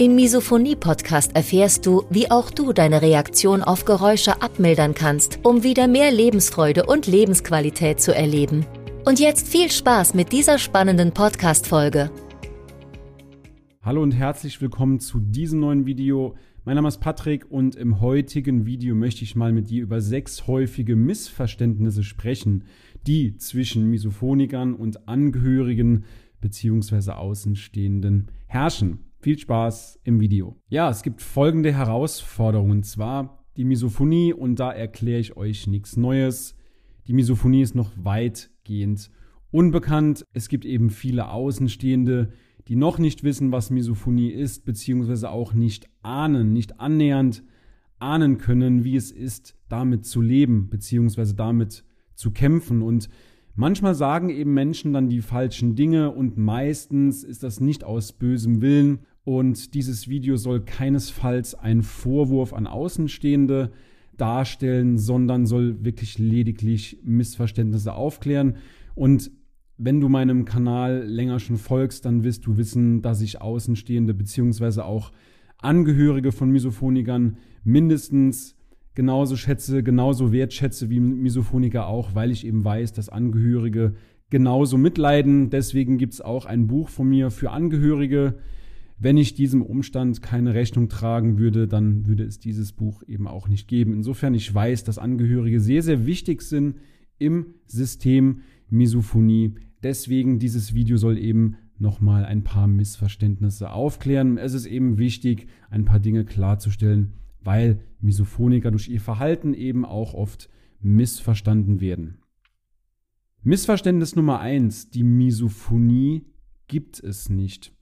Im Misophonie-Podcast erfährst du, wie auch du deine Reaktion auf Geräusche abmildern kannst, um wieder mehr Lebensfreude und Lebensqualität zu erleben. Und jetzt viel Spaß mit dieser spannenden Podcast-Folge. Hallo und herzlich willkommen zu diesem neuen Video. Mein Name ist Patrick und im heutigen Video möchte ich mal mit dir über sechs häufige Missverständnisse sprechen, die zwischen Misophonikern und Angehörigen bzw. Außenstehenden herrschen. Viel Spaß im Video. Ja, es gibt folgende Herausforderungen, und zwar die Misophonie und da erkläre ich euch nichts Neues. Die Misophonie ist noch weitgehend unbekannt. Es gibt eben viele Außenstehende, die noch nicht wissen, was Misophonie ist, beziehungsweise auch nicht ahnen, nicht annähernd ahnen können, wie es ist, damit zu leben, beziehungsweise damit zu kämpfen. Und manchmal sagen eben Menschen dann die falschen Dinge und meistens ist das nicht aus bösem Willen. Und dieses Video soll keinesfalls ein Vorwurf an Außenstehende darstellen, sondern soll wirklich lediglich Missverständnisse aufklären. Und wenn du meinem Kanal länger schon folgst, dann wirst du wissen, dass ich Außenstehende beziehungsweise auch Angehörige von Misophonikern mindestens genauso schätze, genauso wertschätze wie Misophoniker auch, weil ich eben weiß, dass Angehörige genauso mitleiden. Deswegen gibt es auch ein Buch von mir für Angehörige. Wenn ich diesem Umstand keine Rechnung tragen würde, dann würde es dieses Buch eben auch nicht geben. Insofern ich weiß, dass Angehörige sehr, sehr wichtig sind im System Misophonie. Deswegen dieses Video soll eben nochmal ein paar Missverständnisse aufklären. Es ist eben wichtig, ein paar Dinge klarzustellen, weil Misophoniker durch ihr Verhalten eben auch oft missverstanden werden. Missverständnis Nummer eins: Die Misophonie gibt es nicht.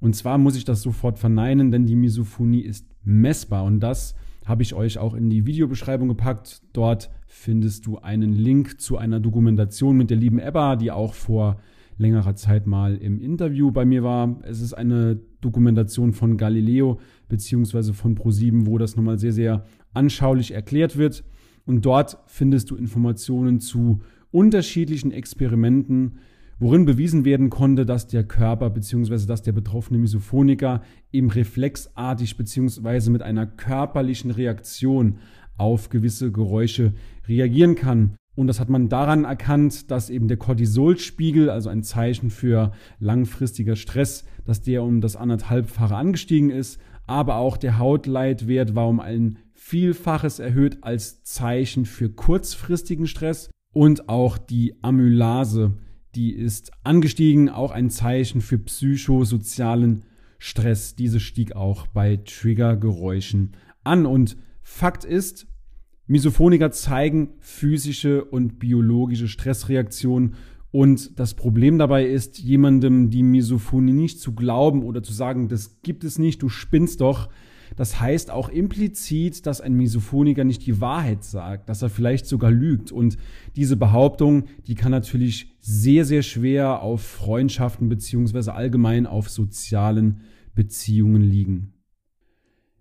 Und zwar muss ich das sofort verneinen, denn die Misophonie ist messbar und das habe ich euch auch in die Videobeschreibung gepackt. Dort findest du einen Link zu einer Dokumentation mit der lieben Ebba, die auch vor längerer Zeit mal im Interview bei mir war. Es ist eine Dokumentation von Galileo beziehungsweise von Pro7, wo das nochmal sehr, sehr anschaulich erklärt wird. Und dort findest du Informationen zu unterschiedlichen Experimenten, worin bewiesen werden konnte, dass der Körper bzw. dass der betroffene Misophoniker eben reflexartig bzw. mit einer körperlichen Reaktion auf gewisse Geräusche reagieren kann. Und das hat man daran erkannt, dass eben der Cortisolspiegel, also ein Zeichen für langfristiger Stress, dass der um das anderthalbfache angestiegen ist, aber auch der Hautleitwert war um ein Vielfaches erhöht als Zeichen für kurzfristigen Stress und auch die Amylase die ist angestiegen, auch ein Zeichen für psychosozialen Stress. Diese stieg auch bei Triggergeräuschen an. Und Fakt ist, Misophoniker zeigen physische und biologische Stressreaktionen. Und das Problem dabei ist, jemandem die Misophonie nicht zu glauben oder zu sagen, das gibt es nicht, du spinnst doch, das heißt auch implizit, dass ein Misophoniker nicht die Wahrheit sagt, dass er vielleicht sogar lügt. Und diese Behauptung, die kann natürlich sehr, sehr schwer auf Freundschaften beziehungsweise allgemein auf sozialen Beziehungen liegen.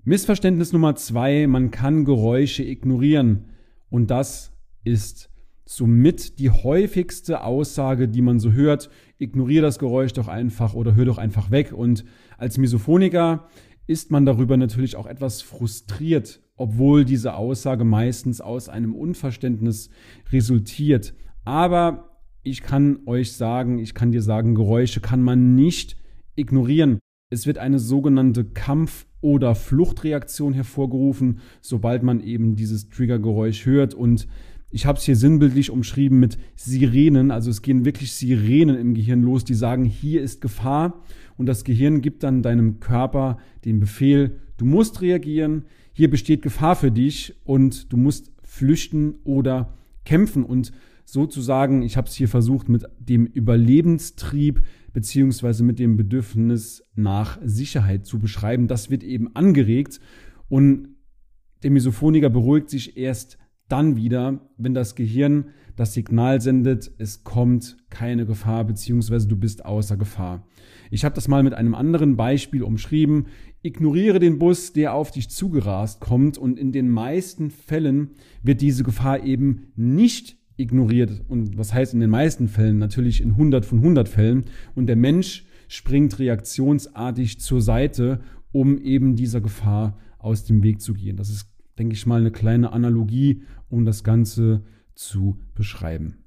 Missverständnis Nummer zwei, man kann Geräusche ignorieren. Und das ist somit die häufigste Aussage, die man so hört. Ignoriere das Geräusch doch einfach oder hör doch einfach weg. Und als Misophoniker ist man darüber natürlich auch etwas frustriert, obwohl diese Aussage meistens aus einem Unverständnis resultiert. Aber ich kann euch sagen, ich kann dir sagen, Geräusche kann man nicht ignorieren. Es wird eine sogenannte Kampf- oder Fluchtreaktion hervorgerufen, sobald man eben dieses Triggergeräusch hört. Und ich habe es hier sinnbildlich umschrieben mit Sirenen. Also es gehen wirklich Sirenen im Gehirn los, die sagen, hier ist Gefahr und das Gehirn gibt dann deinem Körper den Befehl, du musst reagieren, hier besteht Gefahr für dich und du musst flüchten oder kämpfen und sozusagen, ich habe es hier versucht mit dem Überlebenstrieb beziehungsweise mit dem Bedürfnis nach Sicherheit zu beschreiben. Das wird eben angeregt und der Misophoniker beruhigt sich erst dann wieder, wenn das Gehirn das Signal sendet, es kommt keine Gefahr, beziehungsweise du bist außer Gefahr. Ich habe das mal mit einem anderen Beispiel umschrieben. Ignoriere den Bus, der auf dich zugerast kommt und in den meisten Fällen wird diese Gefahr eben nicht ignoriert. Und was heißt in den meisten Fällen? Natürlich in 100 von 100 Fällen. Und der Mensch springt reaktionsartig zur Seite, um eben dieser Gefahr aus dem Weg zu gehen. Das ist, denke ich mal, eine kleine Analogie, um das Ganze zu beschreiben.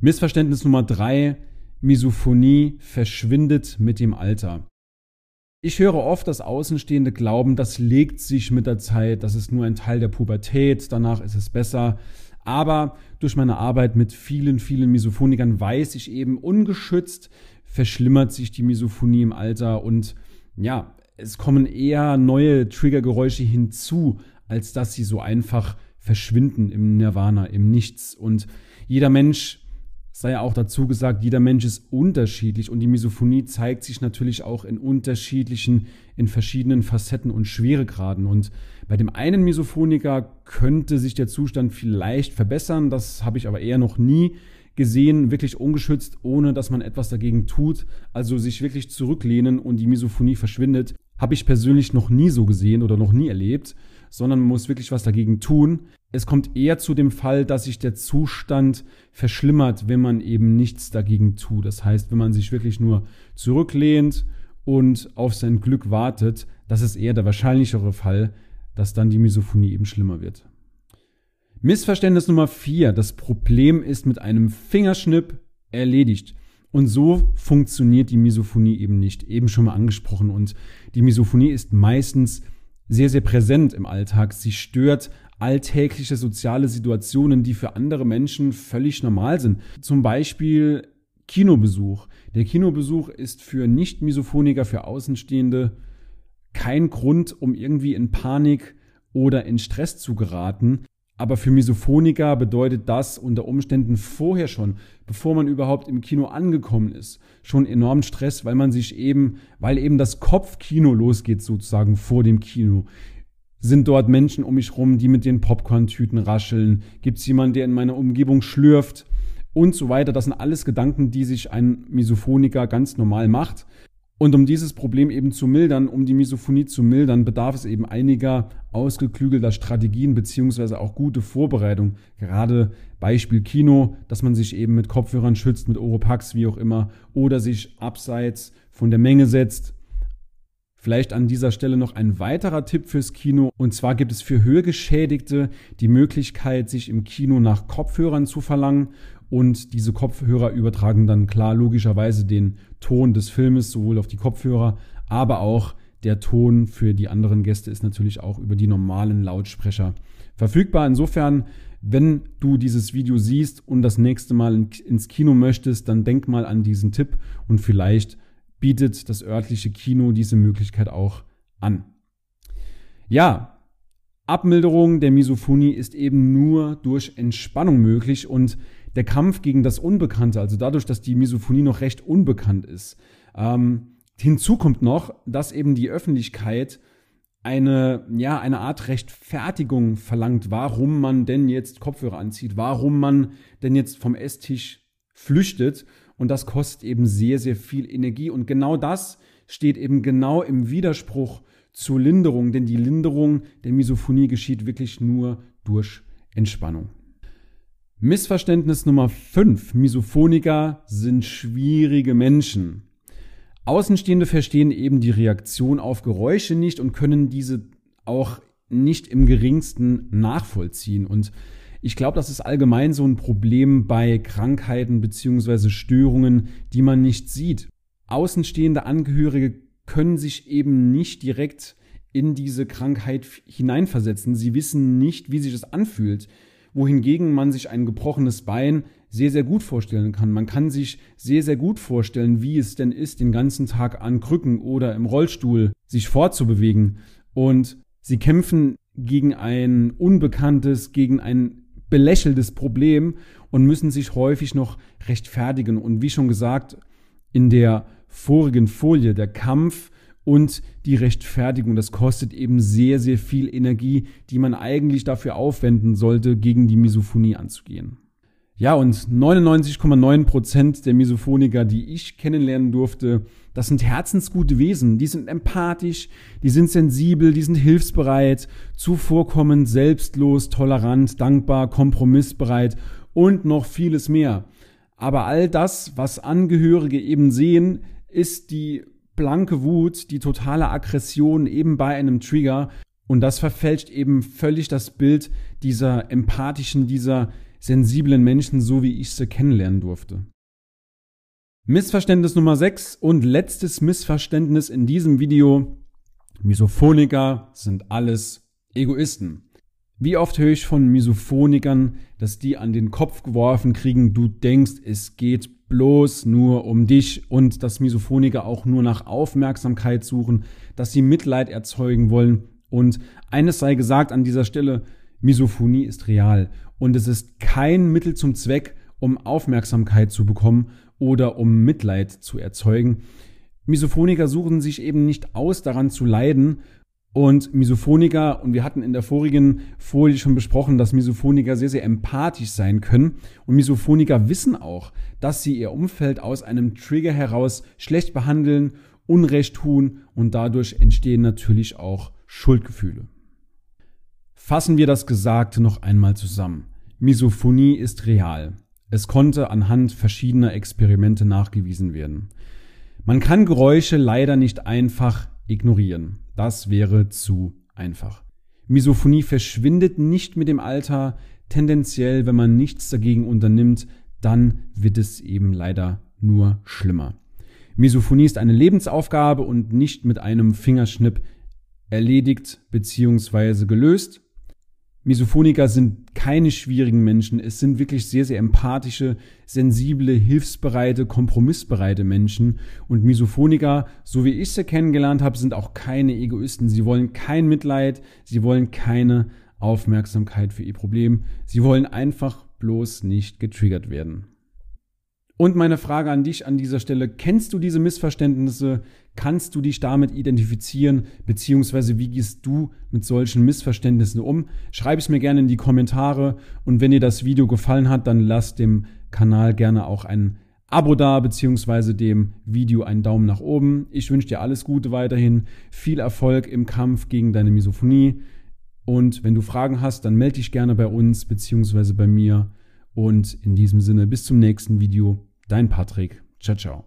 Missverständnis Nummer drei. Misophonie verschwindet mit dem Alter. Ich höre oft, dass Außenstehende glauben, das legt sich mit der Zeit, das ist nur ein Teil der Pubertät, danach ist es besser. Aber durch meine Arbeit mit vielen, vielen Misophonikern weiß ich eben, ungeschützt verschlimmert sich die Misophonie im Alter und ja, es kommen eher neue Triggergeräusche hinzu, als dass sie so einfach verschwinden im Nirvana, im Nichts. Und jeder Mensch, sei auch dazu gesagt, jeder Mensch ist unterschiedlich und die Misophonie zeigt sich natürlich auch in unterschiedlichen, in verschiedenen Facetten und Schweregraden. Und bei dem einen Misophoniker könnte sich der Zustand vielleicht verbessern, das habe ich aber eher noch nie gesehen, wirklich ungeschützt, ohne dass man etwas dagegen tut, also sich wirklich zurücklehnen und die Misophonie verschwindet, habe ich persönlich noch nie so gesehen oder noch nie erlebt sondern man muss wirklich was dagegen tun. Es kommt eher zu dem Fall, dass sich der Zustand verschlimmert, wenn man eben nichts dagegen tut. Das heißt, wenn man sich wirklich nur zurücklehnt und auf sein Glück wartet, das ist eher der wahrscheinlichere Fall, dass dann die Misophonie eben schlimmer wird. Missverständnis Nummer vier: Das Problem ist mit einem Fingerschnipp erledigt. Und so funktioniert die Misophonie eben nicht. Eben schon mal angesprochen. Und die Misophonie ist meistens sehr, sehr präsent im Alltag. Sie stört alltägliche soziale Situationen, die für andere Menschen völlig normal sind. Zum Beispiel Kinobesuch. Der Kinobesuch ist für Nicht-Misophoniker, für Außenstehende kein Grund, um irgendwie in Panik oder in Stress zu geraten. Aber für Misophoniker bedeutet das unter Umständen vorher schon, bevor man überhaupt im Kino angekommen ist, schon enorm Stress, weil man sich eben, weil eben das Kopfkino losgeht sozusagen vor dem Kino. Sind dort Menschen um mich rum, die mit den Popcorn-Tüten rascheln? Gibt es jemanden, der in meiner Umgebung schlürft? Und so weiter. Das sind alles Gedanken, die sich ein Misophoniker ganz normal macht. Und um dieses Problem eben zu mildern, um die Misophonie zu mildern, bedarf es eben einiger ausgeklügelter Strategien beziehungsweise auch gute Vorbereitung. Gerade Beispiel Kino, dass man sich eben mit Kopfhörern schützt, mit Oropax, wie auch immer, oder sich abseits von der Menge setzt. Vielleicht an dieser Stelle noch ein weiterer Tipp fürs Kino. Und zwar gibt es für Hörgeschädigte die Möglichkeit, sich im Kino nach Kopfhörern zu verlangen und diese Kopfhörer übertragen dann klar logischerweise den Ton des Filmes sowohl auf die Kopfhörer, aber auch der Ton für die anderen Gäste ist natürlich auch über die normalen Lautsprecher verfügbar. Insofern, wenn du dieses Video siehst und das nächste Mal ins Kino möchtest, dann denk mal an diesen Tipp und vielleicht bietet das örtliche Kino diese Möglichkeit auch an. Ja, Abmilderung der Misophonie ist eben nur durch Entspannung möglich und der Kampf gegen das Unbekannte, also dadurch, dass die Misophonie noch recht unbekannt ist. Ähm, hinzu kommt noch, dass eben die Öffentlichkeit eine, ja, eine Art Rechtfertigung verlangt, warum man denn jetzt Kopfhörer anzieht, warum man denn jetzt vom Esstisch flüchtet. Und das kostet eben sehr, sehr viel Energie. Und genau das steht eben genau im Widerspruch zur Linderung, denn die Linderung der Misophonie geschieht wirklich nur durch Entspannung. Missverständnis Nummer 5. Misophoniker sind schwierige Menschen. Außenstehende verstehen eben die Reaktion auf Geräusche nicht und können diese auch nicht im geringsten nachvollziehen. Und ich glaube, das ist allgemein so ein Problem bei Krankheiten beziehungsweise Störungen, die man nicht sieht. Außenstehende Angehörige können sich eben nicht direkt in diese Krankheit hineinversetzen. Sie wissen nicht, wie sich es anfühlt wohingegen man sich ein gebrochenes Bein sehr, sehr gut vorstellen kann. Man kann sich sehr, sehr gut vorstellen, wie es denn ist, den ganzen Tag an Krücken oder im Rollstuhl sich fortzubewegen. Und sie kämpfen gegen ein unbekanntes, gegen ein belächeltes Problem und müssen sich häufig noch rechtfertigen. Und wie schon gesagt, in der vorigen Folie, der Kampf und die Rechtfertigung. Das kostet eben sehr, sehr viel Energie, die man eigentlich dafür aufwenden sollte, gegen die Misophonie anzugehen. Ja, und 99,9 Prozent der Misophoniker, die ich kennenlernen durfte, das sind herzensgute Wesen. Die sind empathisch, die sind sensibel, die sind hilfsbereit, zuvorkommend, selbstlos, tolerant, dankbar, kompromissbereit und noch vieles mehr. Aber all das, was Angehörige eben sehen, ist die blanke Wut, die totale Aggression eben bei einem Trigger. Und das verfälscht eben völlig das Bild dieser empathischen, dieser sensiblen Menschen, so wie ich sie kennenlernen durfte. Missverständnis Nummer 6 und letztes Missverständnis in diesem Video. Misophoniker sind alles Egoisten. Wie oft höre ich von Misophonikern, dass die an den Kopf geworfen kriegen, du denkst, es geht bloß nur um dich und dass Misophoniker auch nur nach Aufmerksamkeit suchen, dass sie Mitleid erzeugen wollen. Und eines sei gesagt an dieser Stelle, Misophonie ist real und es ist kein Mittel zum Zweck, um Aufmerksamkeit zu bekommen oder um Mitleid zu erzeugen. Misophoniker suchen sich eben nicht aus, daran zu leiden, und Misophoniker, und wir hatten in der vorigen Folie schon besprochen, dass Misophoniker sehr, sehr empathisch sein können. Und Misophoniker wissen auch, dass sie ihr Umfeld aus einem Trigger heraus schlecht behandeln, Unrecht tun und dadurch entstehen natürlich auch Schuldgefühle. Fassen wir das Gesagte noch einmal zusammen. Misophonie ist real. Es konnte anhand verschiedener Experimente nachgewiesen werden. Man kann Geräusche leider nicht einfach ignorieren. Das wäre zu einfach. Misophonie verschwindet nicht mit dem Alter. Tendenziell, wenn man nichts dagegen unternimmt, dann wird es eben leider nur schlimmer. Misophonie ist eine Lebensaufgabe und nicht mit einem Fingerschnipp erledigt bzw. gelöst. Misophoniker sind keine schwierigen Menschen. Es sind wirklich sehr, sehr empathische, sensible, hilfsbereite, kompromissbereite Menschen. Und Misophoniker, so wie ich sie kennengelernt habe, sind auch keine Egoisten. Sie wollen kein Mitleid. Sie wollen keine Aufmerksamkeit für ihr Problem. Sie wollen einfach bloß nicht getriggert werden. Und meine Frage an dich an dieser Stelle, kennst du diese Missverständnisse? Kannst du dich damit identifizieren? Beziehungsweise wie gehst du mit solchen Missverständnissen um? Schreib es mir gerne in die Kommentare. Und wenn dir das Video gefallen hat, dann lass dem Kanal gerne auch ein Abo da, beziehungsweise dem Video einen Daumen nach oben. Ich wünsche dir alles Gute weiterhin, viel Erfolg im Kampf gegen deine Misophonie. Und wenn du Fragen hast, dann melde dich gerne bei uns, beziehungsweise bei mir. Und in diesem Sinne, bis zum nächsten Video. Dein Patrick. Ciao, ciao.